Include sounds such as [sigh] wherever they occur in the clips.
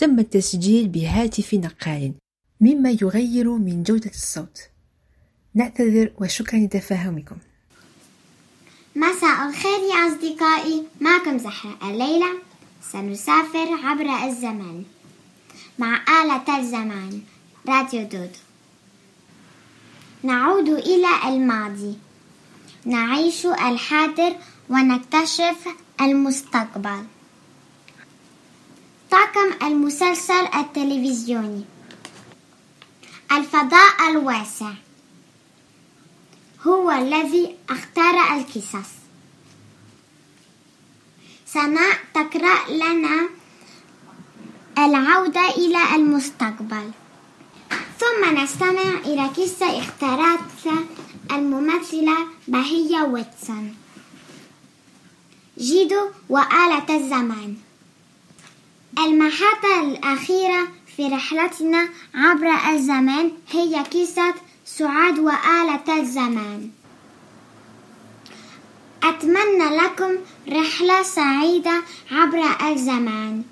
تم التسجيل بهاتف نقال مما يغير من جودة الصوت. نعتذر وشكرا لتفاهمكم. مساء الخير يا أصدقائي. معكم زهرة الليلة. سنسافر عبر الزمان. مع آلة الزمان راديو دودو نعود إلى الماضي. نعيش الحاضر ونكتشف المستقبل. طاقم المسلسل التلفزيوني. الفضاء الواسع. هو الذي اختار القصص. سناء تقرأ لنا العودة إلى المستقبل. ثم نستمع إلى قصة اختارتها الممثلة بهية ويتسون. جيدو وآلة الزمان. المحطة الأخيرة في رحلتنا عبر الزمان هي قصة سعاد وآلة الزمان أتمنى لكم رحلة سعيدة عبر الزمان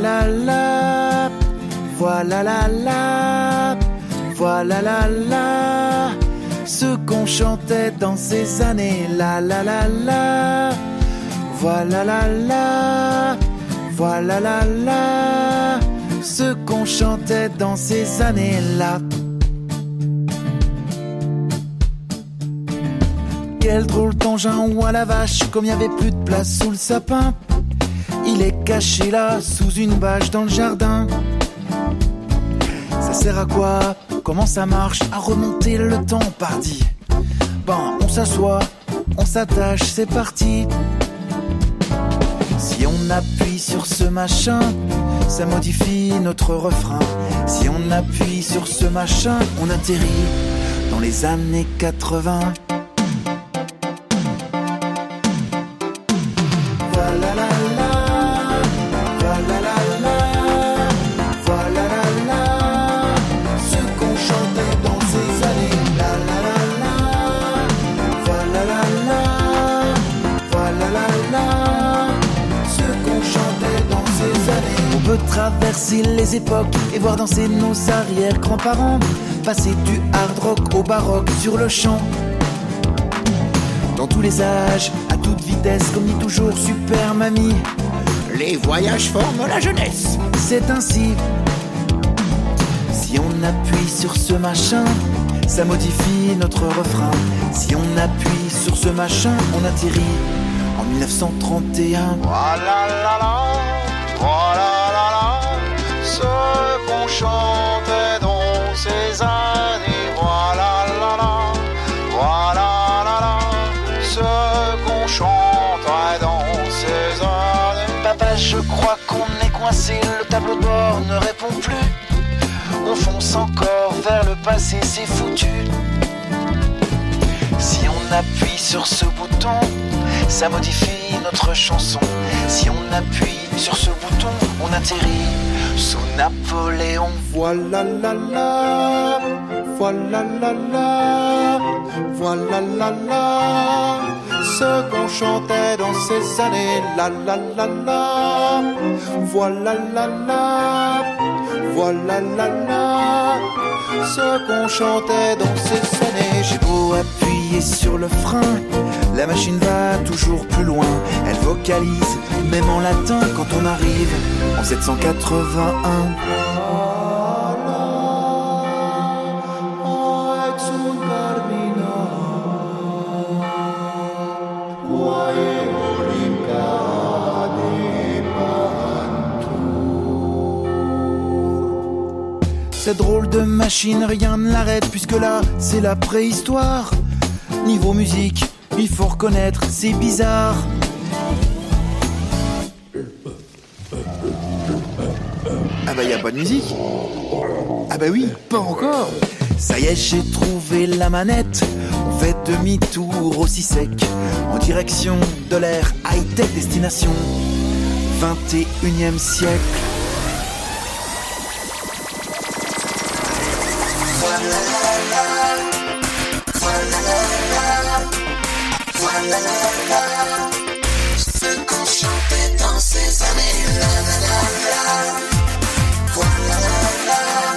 la la, voilà la la, voilà ce qu'on chantait dans ces années, la la la la, voilà la la, voilà la la, ce qu'on chantait dans ces années-là. Quel drôle d'engin ou à la vache, comme il n'y avait plus de place sous le sapin. Il est caché là, sous une bâche dans le jardin. Ça sert à quoi? Comment ça marche? À remonter le temps, pardi. Bon, on s'assoit, on s'attache, c'est parti. Si on appuie sur ce machin, ça modifie notre refrain. Si on appuie sur ce machin, on atterrit dans les années 80. Traverser les époques et voir danser nos arrière-grands-parents, passer du hard rock au baroque sur le champ. Dans tous les âges, à toute vitesse, comme dit toujours Super Mamie, les voyages forment la jeunesse. C'est ainsi. Si on appuie sur ce machin, ça modifie notre refrain. Si on appuie sur ce machin, on atterrit en 1931. Voilà, qu'on chantait dans ces années. Voilà, la, voilà, la, ce qu'on chantait dans ces années. Papa, je crois qu'on est coincé, le tableau de bord ne répond plus. On fonce encore vers le passé, c'est foutu. Si on appuie sur ce bouton, ça modifie notre chanson. Si on appuie sur ce bouton, on atterrit sous Napoléon. Voilà la la, voilà la la, voilà la la, ce qu'on chantait dans ces années. La la la la, voilà la la, voilà la la, ce qu'on chantait dans ces années. J'ai beau appuyer sur le frein, la machine va toujours plus loin. Elle vocalise, même en latin, quand on arrive en 781. Cette drôle de machine, rien ne l'arrête, puisque là, c'est la préhistoire. Niveau musique, il faut reconnaître, c'est bizarre. Ah bah y a pas de musique Ah bah oui, pas encore Ça y est, j'ai trouvé la manette. On fait demi-tour aussi sec, en direction de l'air high-tech destination 21e siècle. Ce qu'on chantait dans ces années, voilà.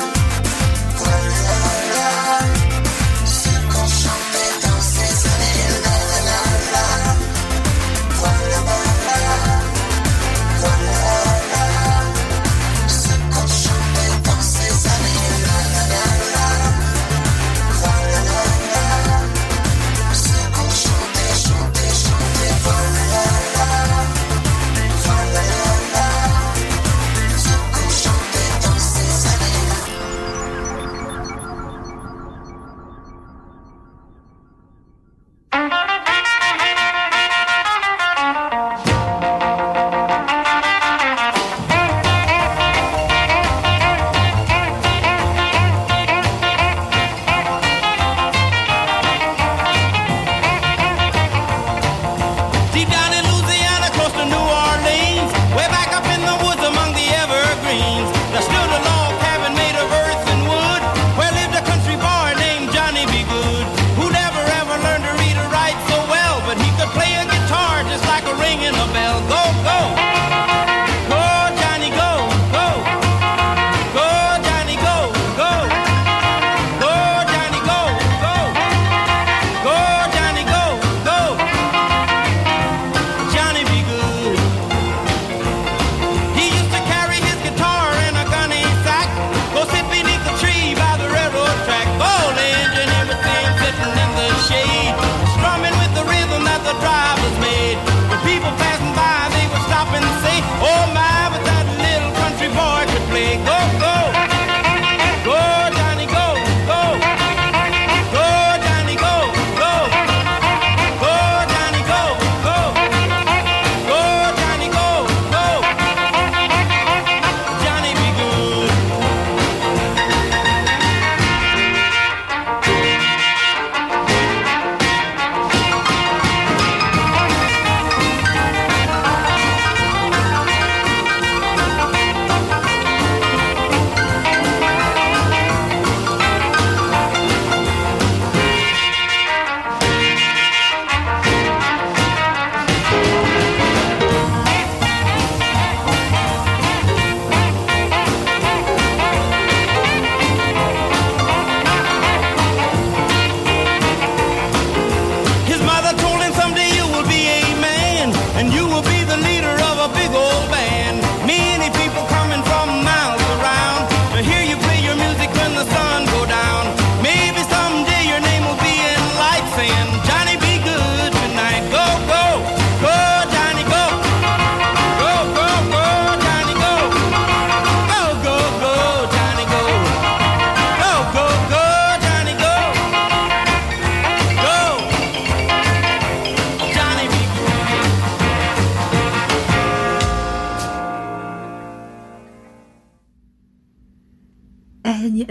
music when the sun goes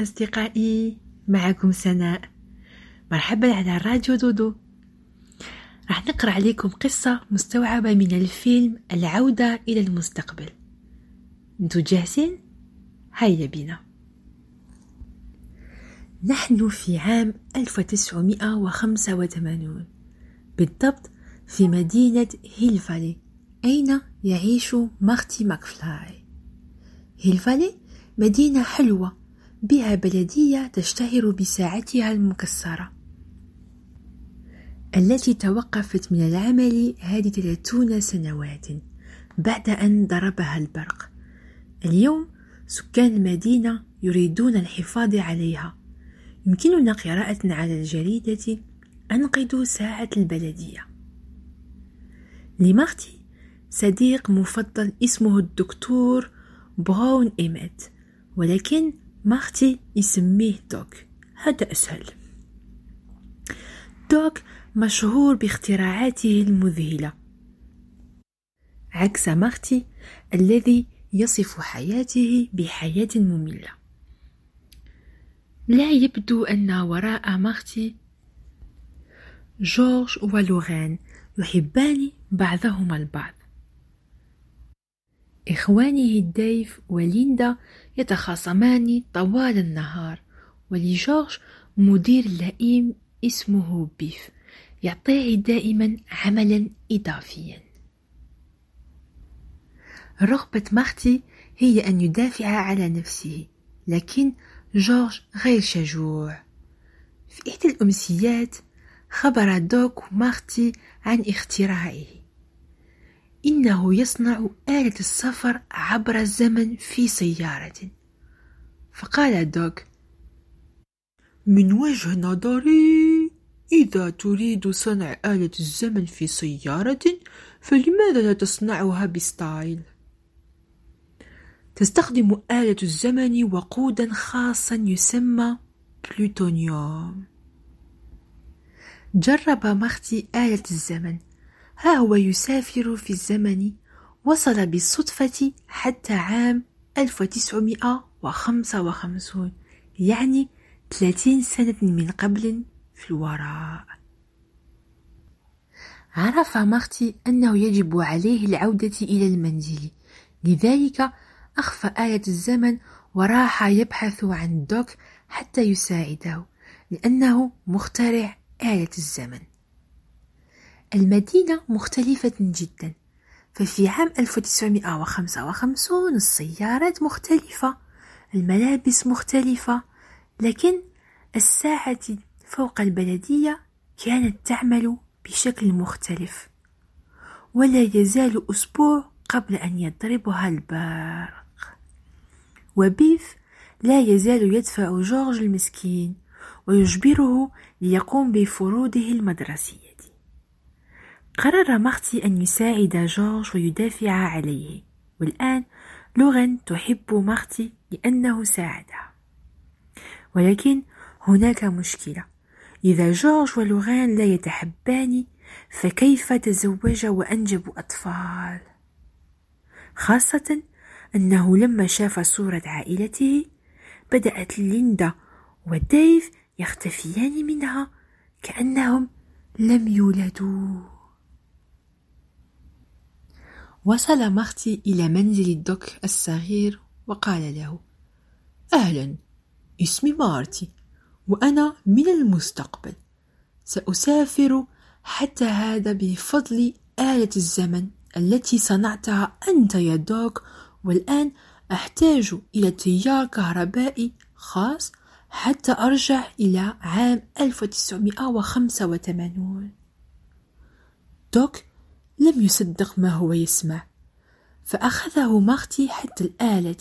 أصدقائي معكم سناء. مرحبا على راديو دودو. راح نقرأ عليكم قصة مستوعبة من الفيلم العودة إلى المستقبل. أنتو جاهزين؟ هيا بنا نحن في عام 1985 بالضبط في مدينة هيل فالي. أين يعيش مارتي ماكفلاي؟ هيل فالي مدينة حلوة بها بلدية تشتهر بساعتها المكسرة. التي توقفت من العمل هذه ثلاثون سنوات بعد أن ضربها البرق. اليوم سكان المدينة يريدون الحفاظ عليها. يمكننا قراءة على الجريدة أنقذوا ساعة البلدية. لمارتي صديق مفضل اسمه الدكتور براون إيميت ولكن مارتي يسميه دوك هذا أسهل. دوك مشهور باختراعاته المذهلة. عكس مارتي الذي يصف حياته بحياة مملة. لا يبدو أن وراء مارتي جورج ولوغان يحبان بعضهما البعض. إخوانه ديف وليندا يتخاصمان طوال النهار ولجورج مدير لئيم اسمه بيف يعطيه دائما عملا إضافيا. رغبة مارتي هي أن يدافع على نفسه لكن جورج غير شجاع. في إحدى الأمسيات خبر دوك مارتي عن اختراعه إنه يصنع آلة السفر عبر الزمن في سيارة. فقال دوك من وجهة نظري إذا تريد صنع آلة الزمن في سيارة فلماذا لا تصنعها ب style؟ تستخدم آلة الزمن وقودا خاصا يسمى بلوتونيوم. جرب مختي آلة الزمن. ها هو يسافر في الزمن وصل بالصدفة حتى عام 1955 يعني 30 سنة من قبل في الوراء. عرف مارتي أنه يجب عليه العودة إلى المنزل. لذلك أخفى آلة الزمن وراح يبحث عن دوك حتى يساعده لأنه مخترع آلة الزمن. المدينة مختلفة جدا. ففي عام 1955 السيارات مختلفة الملابس مختلفة لكن الساعة فوق البلدية كانت تعمل بشكل مختلف. ولا يزال أسبوع قبل أن يضربها البرق وبيف لا يزال يدفع جورج المسكين ويجبره ليقوم بفروضه المدرسية. قرر مارتي أن يساعد جورج ويدافع عليه. والآن لورين تحب مارتي لأنه ساعدها ولكن هناك مشكلة. إذا جورج ولورين لا يتحبان فكيف تزوج وأنجبوا أطفال؟ خاصة أنه لما شاف صورة عائلته بدأت ليندا وديف يختفيان منها كأنهم لم يولدوا. وصل مختي إلى منزل الدوك الصغير وقال له أهلا اسمي مارتي وأنا من المستقبل. سأسافر حتى هذا بفضل آلة الزمن التي صنعتها أنت يا دوك والآن أحتاج إلى تيار كهربائي خاص حتى أرجع إلى عام 1985 دوك لم يصدق ما هو يسمع فأخذه مارتي حتى الآلة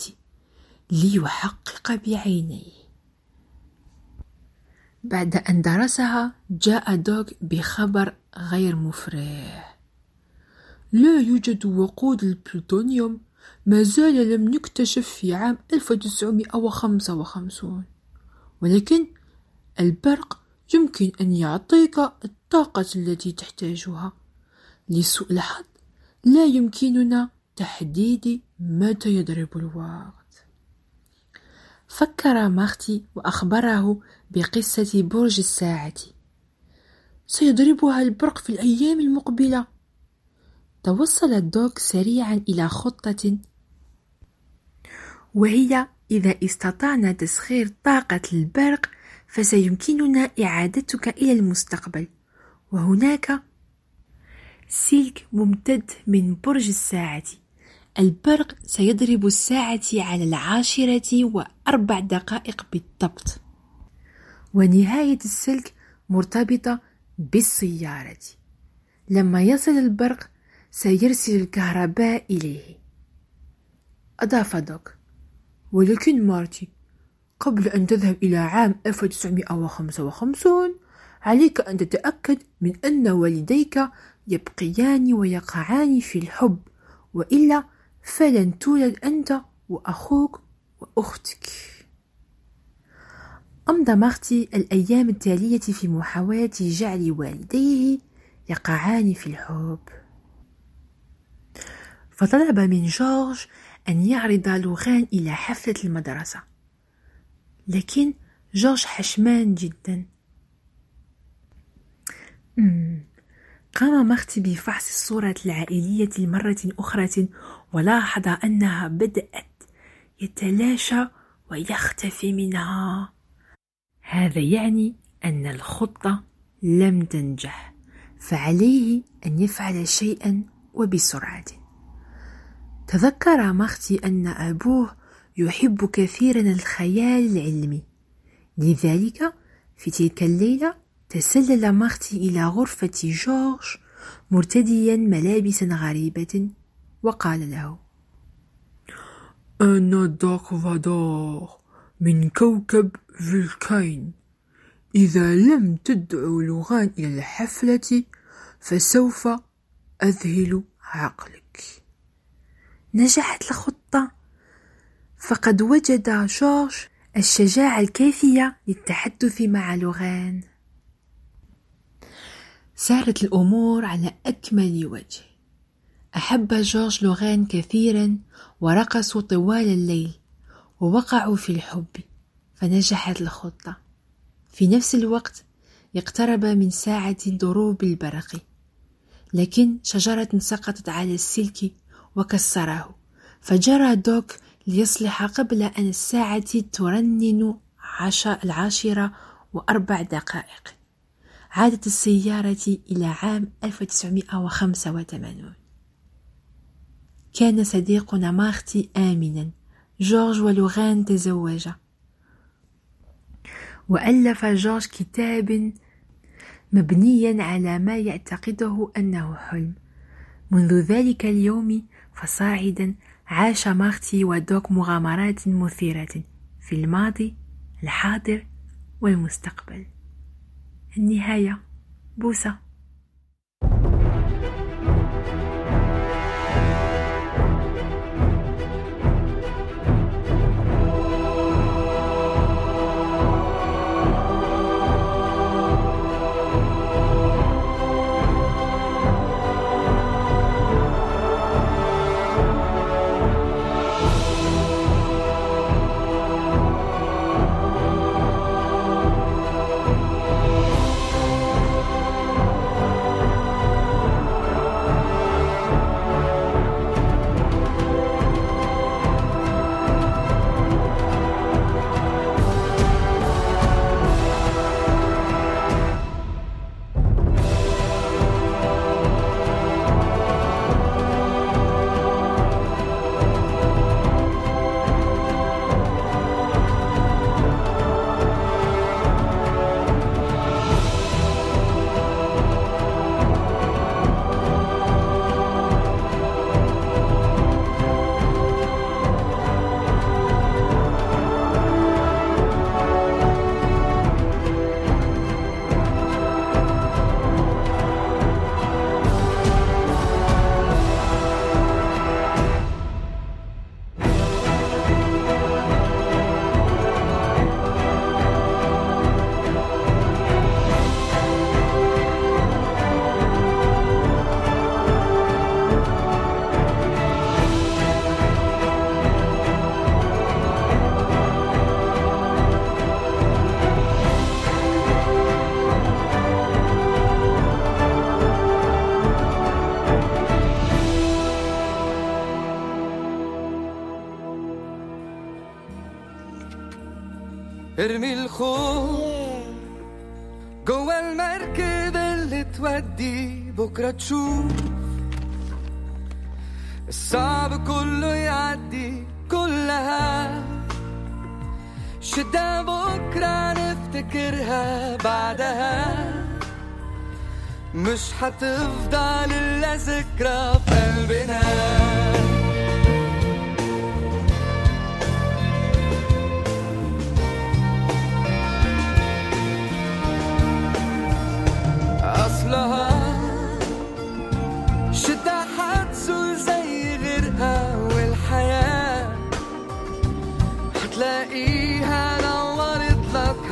ليحقق بعينيه. بعد أن درسها جاء دوغ بخبر غير مفرح. لا يوجد وقود البلوتونيوم ما زال لم نكتشف في عام 1955 ولكن البرق يمكن أن يعطيك الطاقة التي تحتاجها. لسوء الحظ لا يمكننا تحديد متى يضرب الوقت فكر مارتي وأخبره بقصة برج الساعة. سيضربها البرق في الأيام المقبلة. توصل الدوك سريعا إلى خطة. وهي إذا استطعنا تسخير طاقة البرق فسيمكننا إعادتك إلى المستقبل. وهناك سلك ممتد من برج الساعة. البرق سيضرب الساعة على العاشرة وأربع دقائق بالضبط. ونهاية السلك مرتبطة بالسيارة. لما يصل البرق سيرسل الكهرباء إليه. أضاف دوك ولكن مارتي قبل أن تذهب إلى عام 1955 عليك أن تتأكد من أن والديك يبقيان ويقعان في الحب وإلا فلن تولد أنت وأخوك وأختك. أمضى مارتي الأيام التالية في محاولة جعل والديه يقعان في الحب. فطلب من جورج أن يعرض لوغان إلى حفلة المدرسة. لكن جورج حشمان جدا. قام مختي بفحص الصورة العائلية لمرة أخرى ولاحظ أنها بدأت يتلاشى ويختفي منها. هذا يعني أن الخطة لم تنجح فعليه أن يفعل شيئا وبسرعة. تذكر مختي أن أبوه يحب كثيرا الخيال العلمي لذلك في تلك الليلة تسلل مختي إلى غرفة جورج مرتديا ملابسا غريبة وقال له أنا داك فادور من كوكب فولكاين. إذا لم تدعو لغان إلى الحفلة فسوف أذهل عقلك. نجحت الخطة فقد وجد جورج الشجاعة الكافية للتحدث مع لوغان. سارت الأمور على أكمل وجه. أحب جورج لوغان كثيرا ورقصوا طوال الليل ووقعوا في الحب فنجحت الخطة. في نفس الوقت اقترب من ساعة ضروب البرق لكن شجرة سقطت على السلك وكسره فجرى دوك ليصلح قبل أن الساعة ترنن العاشرة وأربع دقائق. عادت السيارة إلى عام 1985 كان صديقنا مارتي آمنا. جورج ولوغان تزوجا وألف جورج كتاب مبنيا على ما يعتقده أنه حلم. منذ ذلك اليوم فصاعدا عاش مارتي ودوك مغامرات مثيرة في الماضي الحاضر والمستقبل. النهاية. تشوف. الصعب كله يعدي كلها. شدة بكرة نفتكرها بعدها؟ مش هتفضل إلا ذكرى في قلبنا. أصلها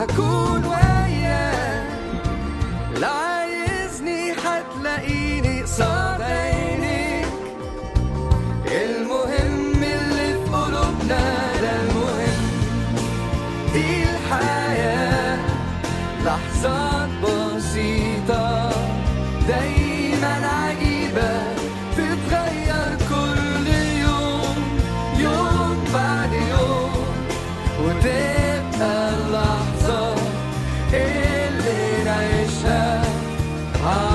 Hakuna Lady Nation.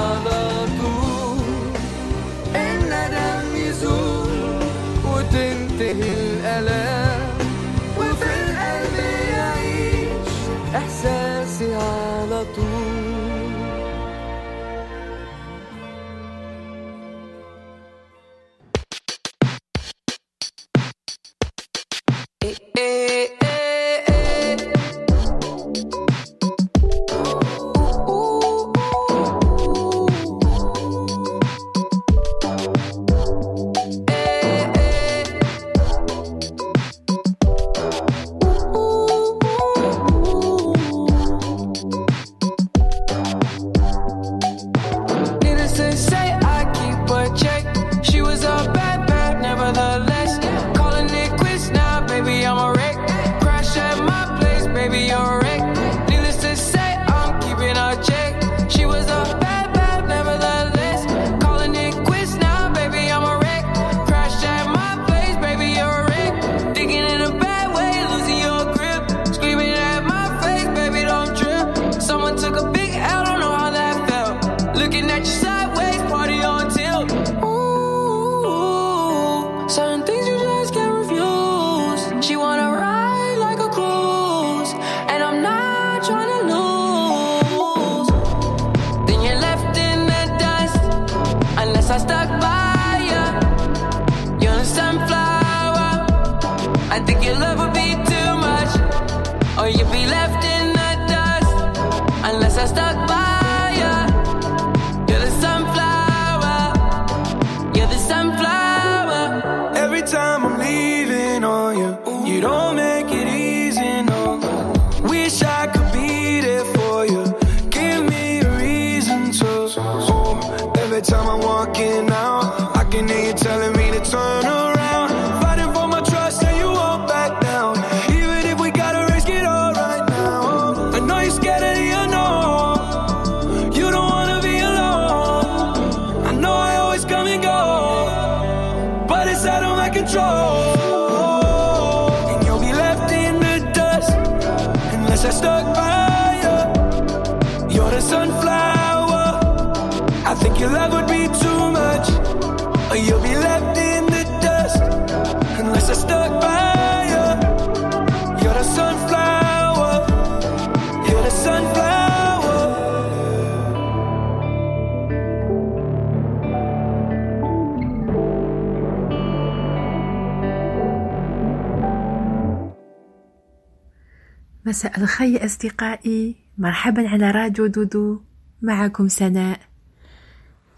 مساء الخير أصدقائي. مرحبا على راديو دودو. معكم سناء.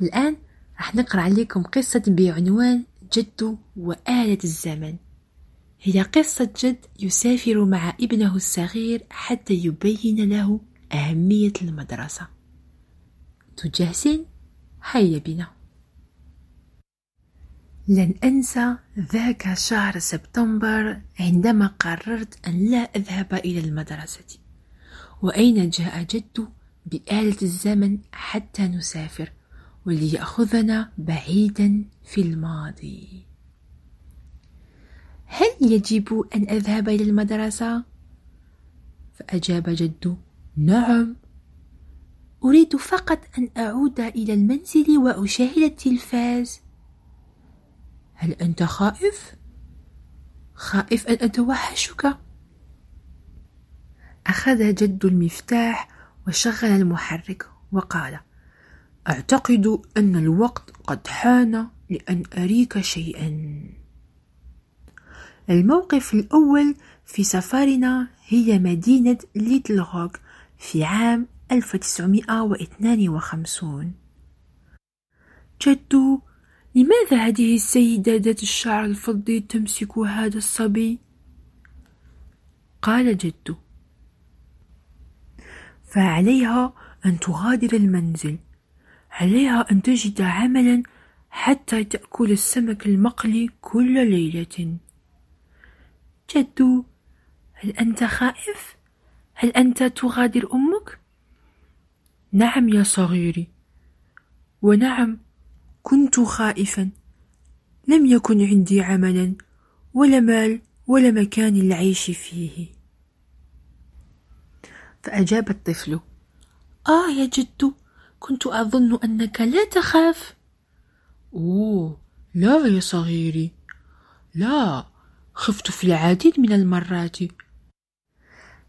الآن راح نقرأ عليكم قصة بعنوان جد وآلة الزمن. هي قصة جد يسافر مع ابنه الصغير حتى يبين له أهمية المدرسة. تجهزين؟ هيا بنا. لن أنسى ذاك شهر سبتمبر عندما قررت أن لا أذهب إلى المدرسة. وأين جاء جد بآلة الزمن حتى نسافر وليأخذنا بعيدا في الماضي؟ هل يجب أن أذهب إلى المدرسة؟ فأجاب جد نعم. أريد فقط أن أعود إلى المنزل وأشاهد التلفاز. هل أنت خائف؟ خائف أن أتوحشك؟ أخذ جد المفتاح وشغل المحرك وقال أعتقد أن الوقت قد حان لأن أريك شيئا الموقف الأول في سفرنا هي مدينة ليتل روك في عام 1952 جدو لماذا هذه السيدة ذات الشعر الفضي تمسك هذا الصبي؟ قال جدو فعليها أن تغادر المنزل عليها أن تجد عملا حتى تأكل السمك المقلي كل ليلة جدو هل أنت خائف؟ هل أنت تغادر أمك؟ نعم يا صغيري ونعم كنت خائفا. لم يكن عندي عملا ولا مال ولا مكان للعيش فيه. فأجاب الطفل. آه يا جد كنت أظن أنك لا تخاف. أوه لا يا صغيري. لا خفت في العديد من المرات.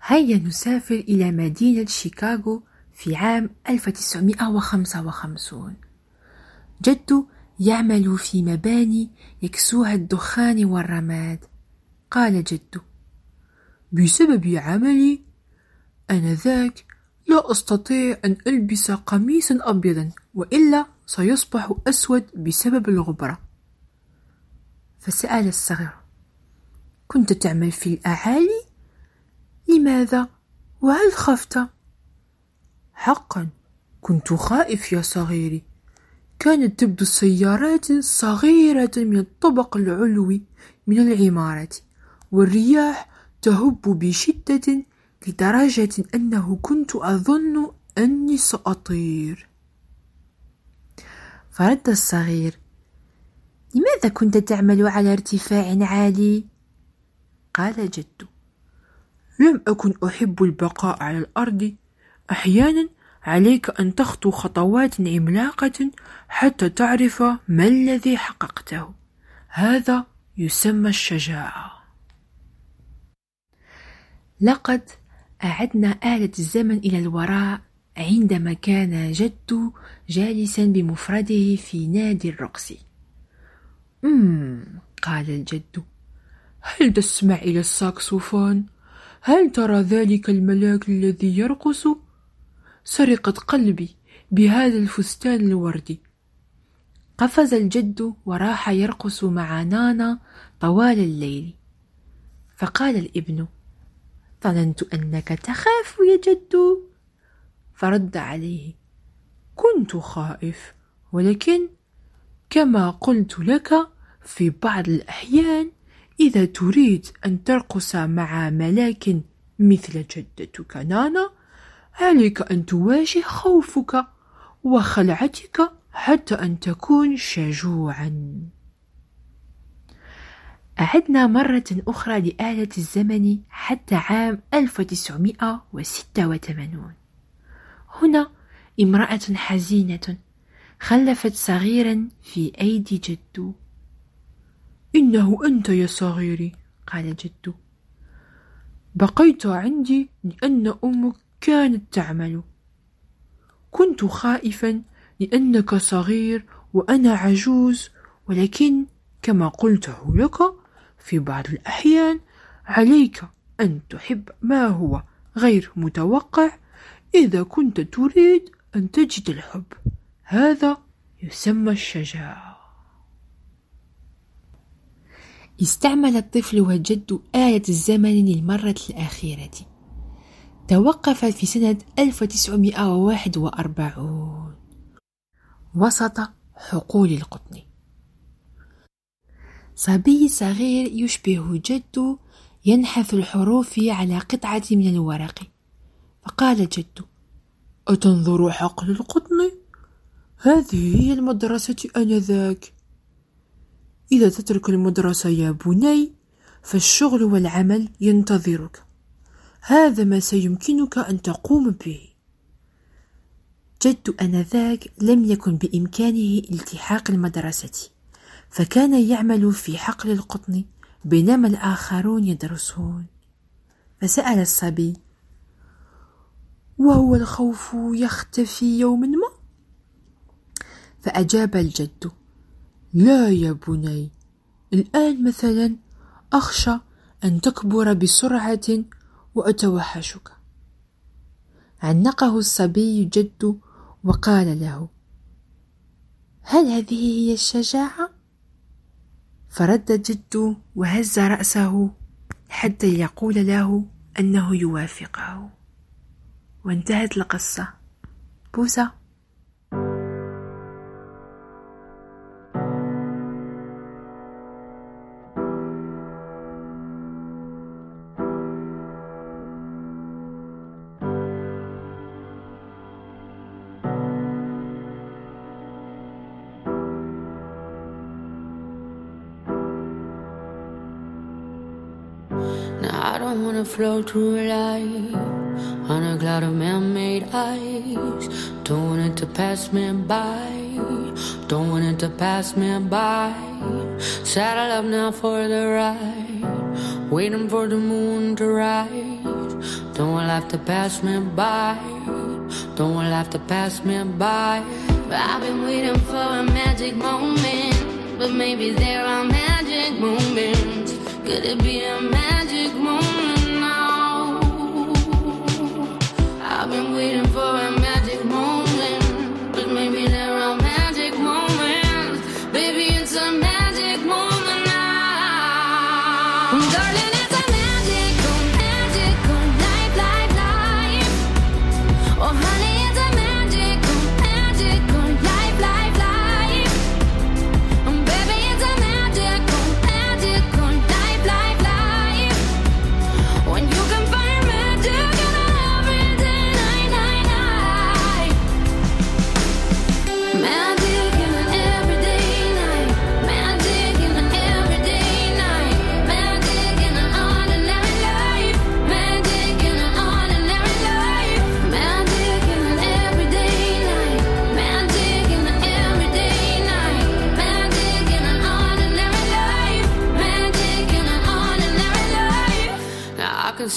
هيا نسافر إلى مدينة شيكاغو في عام 1955 جد يعمل في مباني يكسوها الدخان والرماد قال جد بسبب عملي آنذاك لا أستطيع أن ألبس قميصا أبيضا وإلا سيصبح أسود بسبب الغبرة فسأل الصغير كنت تعمل في الأعالي؟ لماذا؟ وهل خفت؟ حقا كنت خائف يا صغيري كانت تبدو السيارات صغيرة من الطبق العلوي من العمارة والرياح تهب بشدة لدرجة أنه كنت أظن أني سأطير. فرد الصغير لماذا كنت تعمل على ارتفاع عالي؟ قال جد لم أكن أحب البقاء على الأرض. أحيانا عليك أن تخطو خطوات عملاقه حتى تعرف ما الذي حققته هذا يسمى الشجاعة لقد أعدنا آلة الزمن إلى الوراء عندما كان جد جالسا بمفرده في نادي الرقص أمم قال الجد هل تسمع إلى الساكسوفون؟ هل ترى ذلك الملاك الذي يرقص؟ سرقت قلبي بهذا الفستان الوردي قفز الجد وراح يرقص مع نانا طوال الليل. فقال الابن ظننت أنك تخاف يا جد. فرد عليه كنت خائف ولكن كما قلت لك في بعض الأحيان إذا تريد أن ترقص مع ملاك مثل جدتك نانا عليك أن تواجه خوفك وخلعتك حتى أن تكون شجوعا. أعدنا مرة أخرى لآلة الزمن حتى عام 1986 هنا امرأة حزينة خلفت صغيرا في أيدي جدو إنه أنت يا صغيري قال جدو بقيت عندي لأن أمك كانت تعمل. كنت خائفا لأنك صغير وأنا عجوز ولكن كما قلته لك في بعض الأحيان عليك أن تحب ما هو غير متوقع إذا كنت تريد أن تجد الحب. هذا يسمى الشجاعة. استعمل الطفل والجد آلة الزمن للمرة الأخيرة. توقف في سنة 1941 وسط حقول القطن. صبي صغير يشبه جد ينحث الحروف على قطعة من الورق. فقال جد أتنظر حقل القطن؟ هذه هي المدرسة آنذاك. إذا تترك المدرسة يا بني فالشغل والعمل ينتظرك. هذا ما سيمكنك أن تقوم به. جد آنذاك لم يكن بإمكانه التحاق المدرسة فكان يعمل في حقل القطن بينما الآخرون يدرسون. فسأل الصبي وهو الخوف يختفي يوما ما؟ فأجاب الجد لا يا بني الآن مثلا أخشى أن تكبر بسرعة وأتوحشك. عنقه الصبي جد وقال له هل هذه هي الشجاعة؟ فرد جد وهز رأسه حتى يقول له أنه يوافقه. وانتهت القصة. بوسة. Float through life on a cloud of man-made ice. Don't want it to pass me by. Don't want it to pass me by. Saddle up now for the ride. Waiting for the moon to rise. Don't want life to pass me by. Don't want life to pass me by. I've been waiting for a magic moment, but maybe there are magic moments. Could it be a magic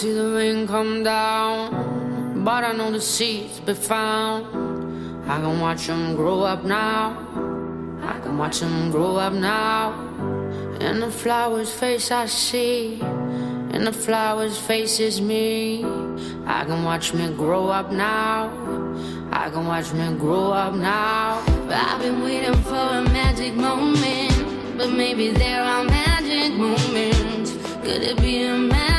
see the rain come down, but I know the seeds be found. I can watch them grow up now. I can watch them grow up now. In the flower's face I see, in the flower's face is me. I can watch me grow up now. I can watch me grow up now. I've been waiting for a magic moment, but maybe there are magic moments. Could it be a magic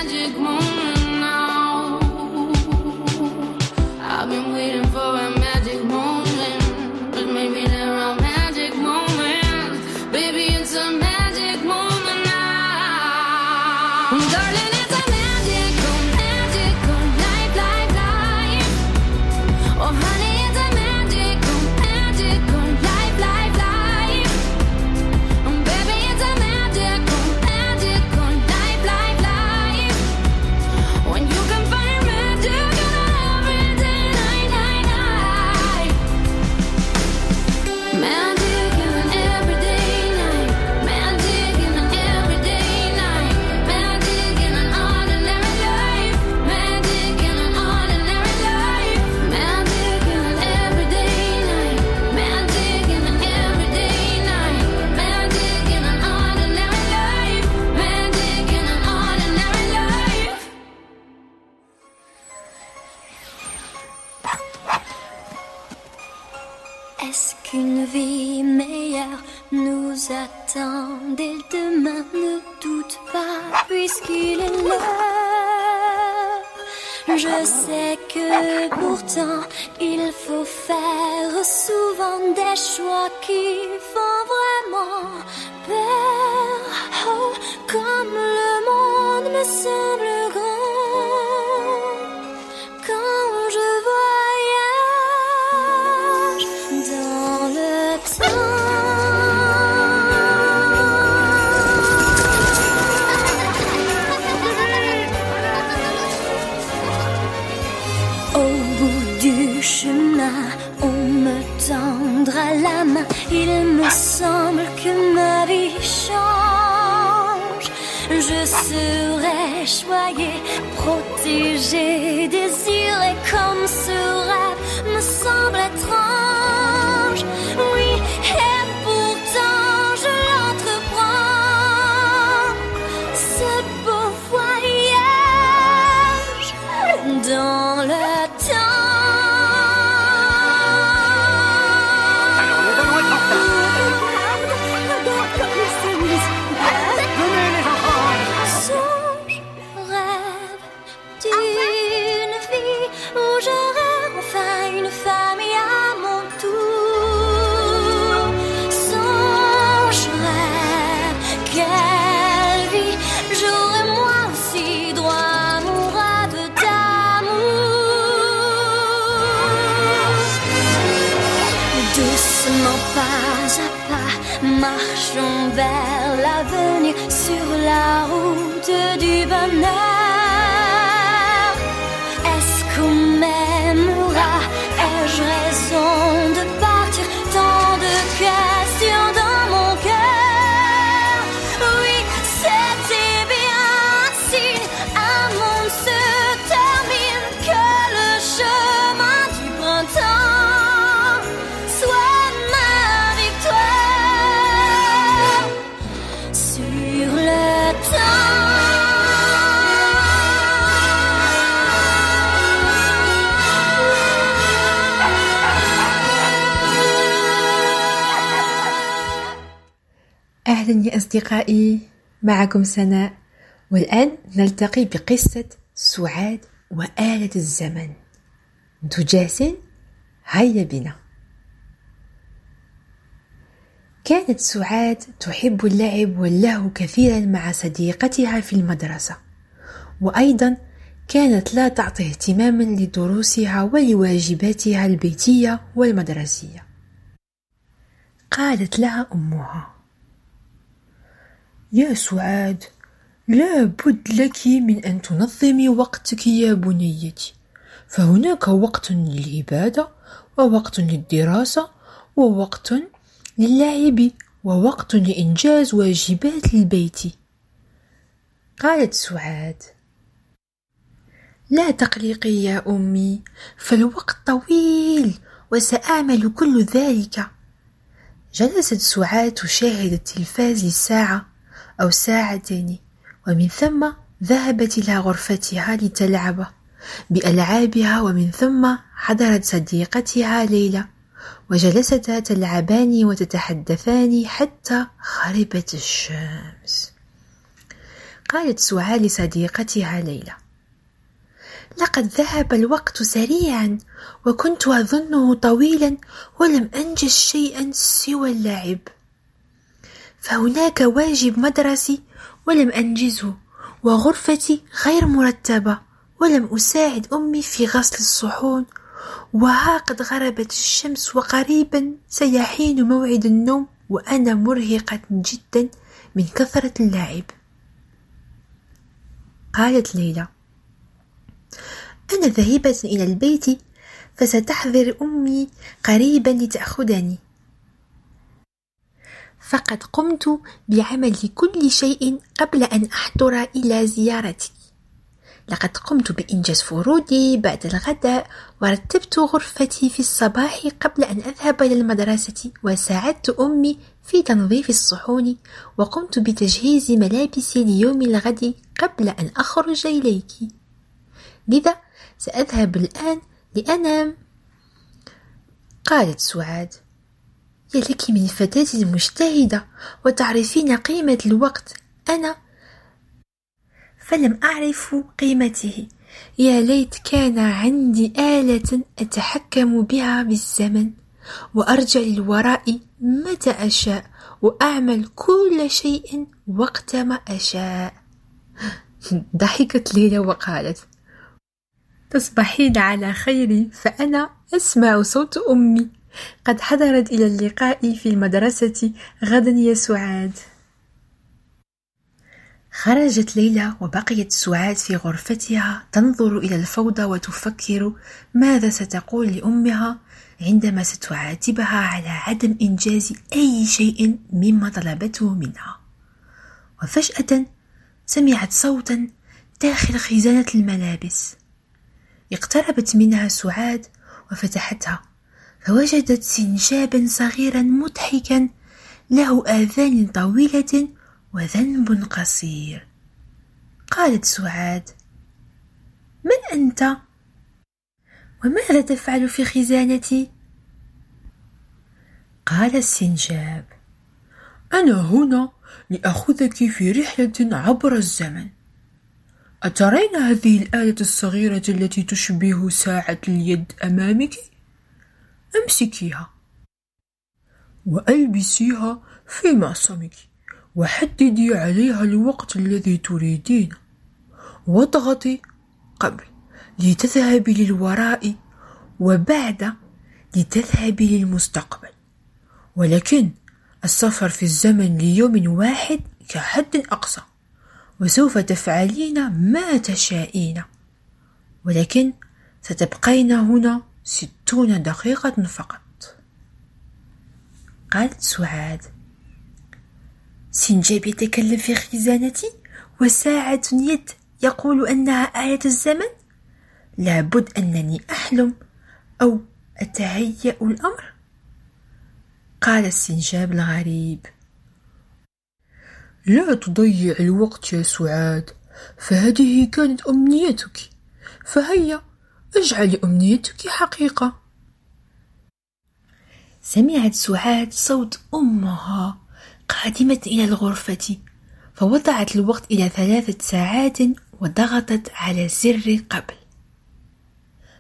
on me tendra la main, il me semble que ma vie change. Je serai choyée, protégée, désirée comme ce rêve me semble étrange. 만나. أهلا يا أصدقائي معكم سناء. والآن نلتقي بقصة سعاد وآلة الزمن. أنتوا جاهزين؟ هيا بنا. كانت سعاد تحب اللعب واللهو كثيرا مع صديقتها في المدرسة. وأيضا كانت لا تعطي اهتماما لدروسها ولواجباتها البيتية والمدرسية. قالت لها أمها يا سعاد لا بد لك من أن تنظمي وقتك يا بنيتي. فهناك وقت للعبادة ووقت للدراسة ووقت للعب ووقت لإنجاز واجبات البيت. قالت سعاد لا تقلقي يا أمي فالوقت طويل وسأعمل كل ذلك. جلست سعاد تشاهد التلفاز لساعة أو ساعتين. ومن ثم ذهبت إلى غرفتها لتلعب بألعابها ومن ثم حضرت صديقتها ليلى وجلستا تلعبان وتتحدثان حتى غربت الشمس. قالت سعاد لصديقتها ليلى لقد ذهب الوقت سريعا وكنت أظنه طويلا ولم أنجز شيئا سوى اللعب. فهناك واجب مدرسي ولم أنجزه وغرفتي غير مرتبة ولم أساعد أمي في غسل الصحون. وها قد غربت الشمس وقريبا سيحين موعد النوم وأنا مرهقة جدا من كثرة اللعب. قالت ليلى أنا ذاهبة إلى البيت فستحضر أمي قريبا لتأخذني. فقد قمت بعمل كل شيء قبل أن أحضر إلى زيارتك لقد قمت بإنجاز فروضي بعد الغداء ورتبت غرفتي في الصباح قبل أن أذهب إلى المدرسة وساعدت أمي في تنظيف الصحون وقمت بتجهيز ملابسي ليوم الغد قبل أن أخرج إليك. لذا سأذهب الآن لأنام. قالت سعاد. يا لك من فتاة مجتهدة وتعرفين قيمة الوقت. أنا فلم أعرف قيمته. يا ليت كان عندي آلة أتحكم بها بالزمن وأرجع للوراء متى أشاء وأعمل كل شيء وقتما أشاء. [laughs] ضحكت ليلى وقالت تصبحين على خير فأنا أسمع صوت أمي. قد حضرت إلى اللقاء في المدرسة غدا يا سعاد. خرجت ليلى وبقيت سعاد في غرفتها تنظر إلى الفوضى وتفكر ماذا ستقول لأمها عندما ستعاتبها على عدم إنجاز أي شيء مما طلبته منها. وفجأة سمعت صوتا داخل خزانة الملابس. اقتربت منها سعاد وفتحتها. فوجدت سنجابا صغيرا مضحكا له آذان طويلة وذنب قصير قالت سعاد من أنت؟ وماذا تفعل في خزانتي؟ قال السنجاب أنا هنا لأخذك في رحلة عبر الزمن أترين هذه الآلة الصغيرة التي تشبه ساعة اليد أمامك؟ أمسكيها. وألبسيها في معصمك وحددي عليها الوقت الذي تريدين. واضغطي قبل لتذهبي للوراء وبعد لتذهبي للمستقبل. ولكن السفر في الزمن ليوم واحد كحد أقصى وسوف تفعلين ما تشائين ولكن ستبقين هنا ستون دقيقة فقط. قالت سعاد سنجاب يتكلم في خزانتي؟ وساعة يد يقول أنها آية الزمن؟ لابد أنني أحلم أو أتهيأ الأمر؟ قال السنجاب الغريب. لا تضيع الوقت يا سعاد فهذه كانت أمنيتك فهيا اجعل أمنيتك حقيقة. سمعت سعاد صوت أمها قادمة إلى الغرفة فوضعت الوقت إلى ثلاثة ساعات وضغطت على زر قبل.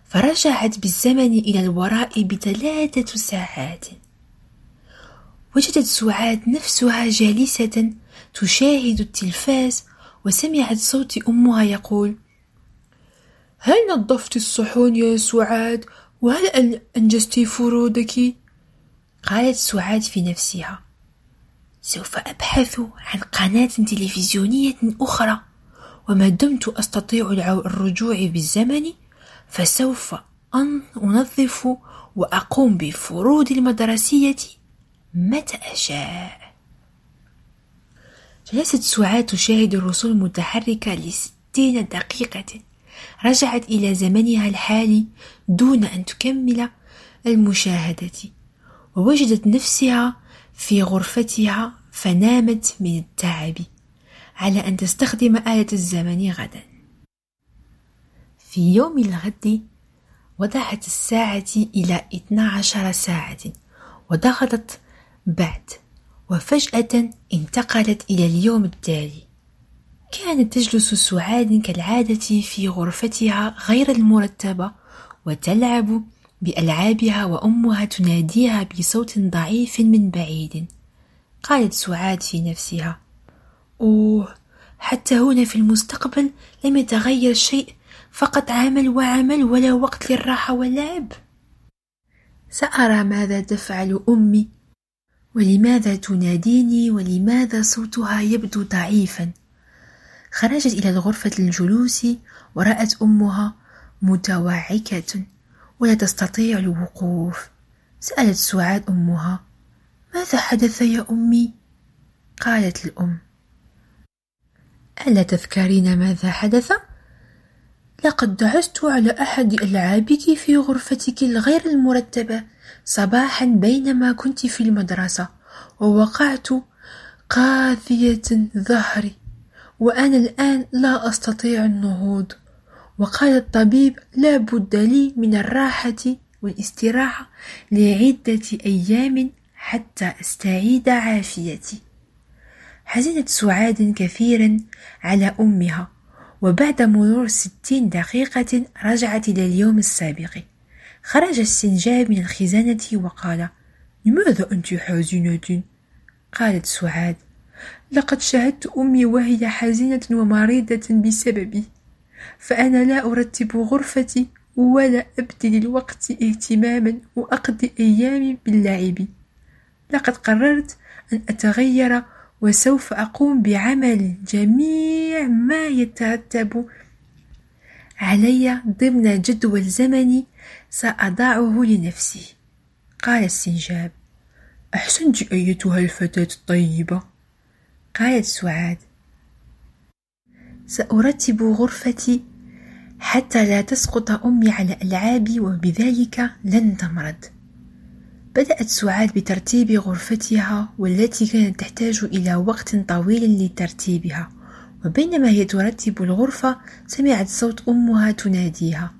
فرجعت بالزمن إلى الوراء بثلاثة ساعات. وجدت سعاد نفسها جالسة تشاهد التلفاز وسمعت صوت أمها يقول هل نظفت الصحون يا سعاد؟ وهل أنجزت فروضك؟ قالت سعاد في نفسها سوف أبحث عن قناة تلفزيونية أخرى وما دمت أستطيع الرجوع بالزمن فسوف أنظف وأقوم بفروض المدرسية متى أشاء. جلست سعاد تشاهد الرسوم المتحركة لستين دقيقة. رجعت إلى زمنها الحالي دون أن تكمل المشاهدة ووجدت نفسها في غرفتها فنامت من التعب على أن تستخدم آلة الزمن غدا. في يوم الغد وضعت الساعة إلى 12 ساعة وضغطت بعد وفجأة انتقلت إلى اليوم التالي. كانت تجلس سعاد كالعادة في غرفتها غير المرتبة وتلعب بألعابها وأمها تناديها بصوت ضعيف من بعيد. قالت سعاد في نفسها أوه حتى هنا في المستقبل لم يتغير شيء فقط عمل وعمل ولا وقت للراحة واللعب. سأرى ماذا تفعل أمي ولماذا تناديني ولماذا صوتها يبدو ضعيفا؟ خرجت إلى الغرفة الجلوس ورأت أمها متوعكة ولا تستطيع الوقوف سألت سعاد أمها ماذا حدث يا أمي؟ قالت الأم ألا تذكرين ماذا حدث؟ لقد دعست على أحد ألعابك في غرفتك الغير المرتبة صباحا بينما كنت في المدرسة ووقعت قاذية ظهري وأنا الآن لا أستطيع النهوض. وقال الطبيب لا بد لي من الراحة والاستراحة لعدة أيام حتى أستعيد عافيتي. حزنت سعاد كثيرا على أمها وبعد مرور ستين دقيقة رجعت إلى اليوم السابق. خرج السنجاب من الخزانة وقال لماذا أنت حزينة؟ قالت سعاد. لقد شاهدت أمي وهي حزينة ومريضة بسببي فأنا لا أرتب غرفتي ولا أبدي للوقت اهتماما وأقضي أيامي باللعب. لقد قررت أن أتغير وسوف أقوم بعمل جميع ما يترتب علي ضمن جدول زمني سأضعه لنفسي. قال السنجاب أحسنت أيتها الفتاة الطيبة. قالت سعاد سأرتب غرفتي حتى لا تسقط أمي على ألعابي وبذلك لن تمرض بدأت سعاد بترتيب غرفتها والتي كانت تحتاج إلى وقت طويل لترتيبها وبينما هي ترتب الغرفة سمعت صوت أمها تناديها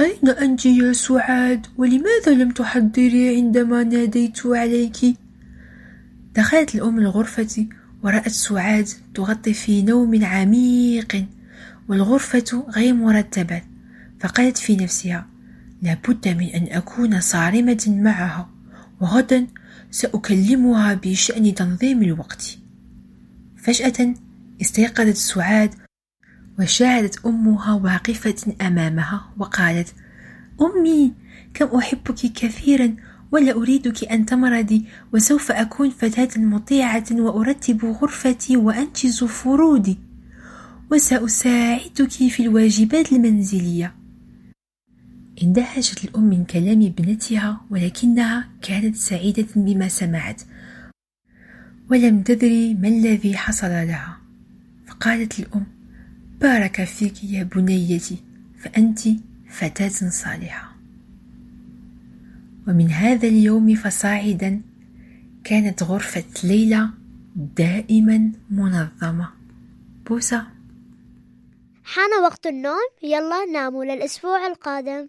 أين أنت يا سعاد؟ ولماذا لم تحضري عندما ناديت عليك؟ دخلت الأم الغرفة ورأت سعاد تغطي في نوم عميق والغرفة غير مرتبة فقالت في نفسها لابد من أن أكون صارمة معها وغدا سأكلمها بشأن تنظيم الوقت. فجأة استيقظت سعاد وشاهدت أمها واقفة أمامها وقالت أمي كم أحبك كثيرا ولا أريدك أن تمرضي وسوف أكون فتاة مطيعة وأرتب غرفتي وأنجز فروضي وسأساعدك في الواجبات المنزلية. اندهشت الأم من كلام ابنتها ولكنها كانت سعيدة بما سمعت. ولم تدري ما الذي حصل لها. فقالت الأم بارك فيك يا بنيتي فأنت فتاة صالحة. ومن هذا اليوم فصاعدا كانت غرفة ليلى دائما منظمة. بوسة. حان وقت النوم. يلا ناموا للأسبوع القادم.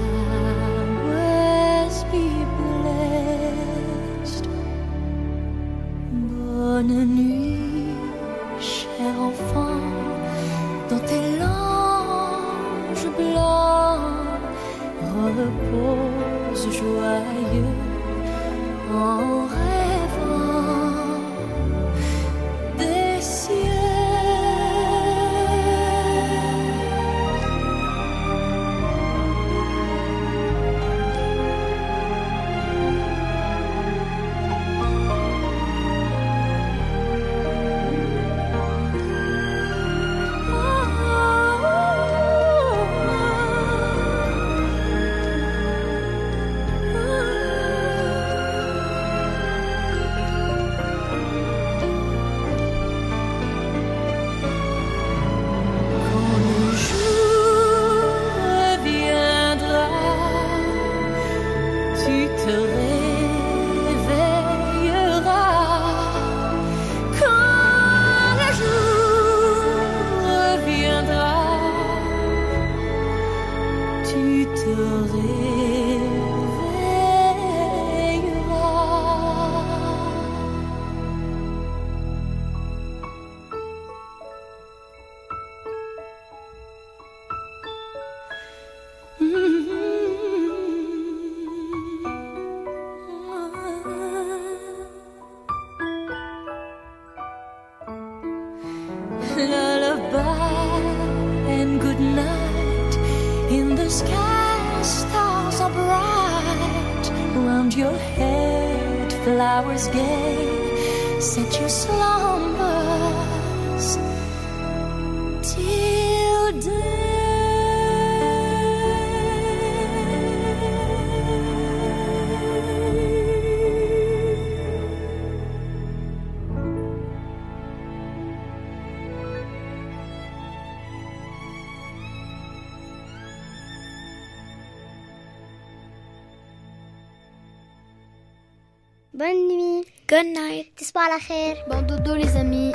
Bon dodo les amis,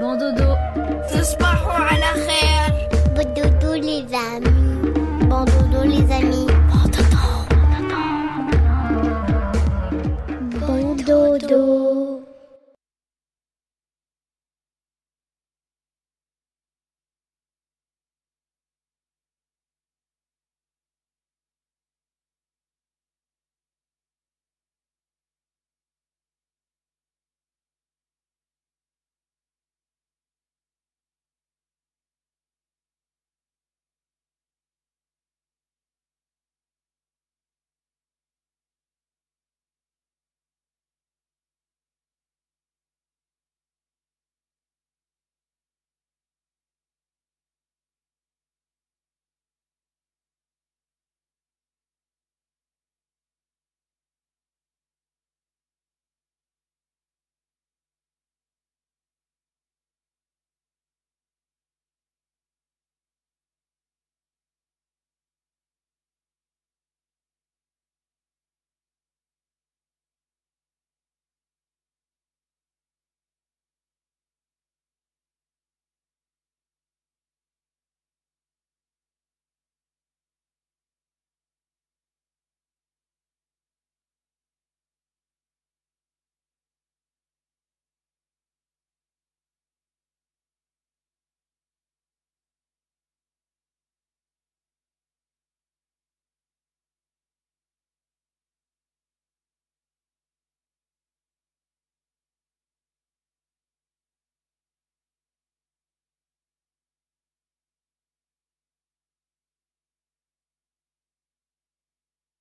bon dodo, tu es à la guerre. Bon dodo les amis, bon dodo les amis, bon dodo, bon dodo.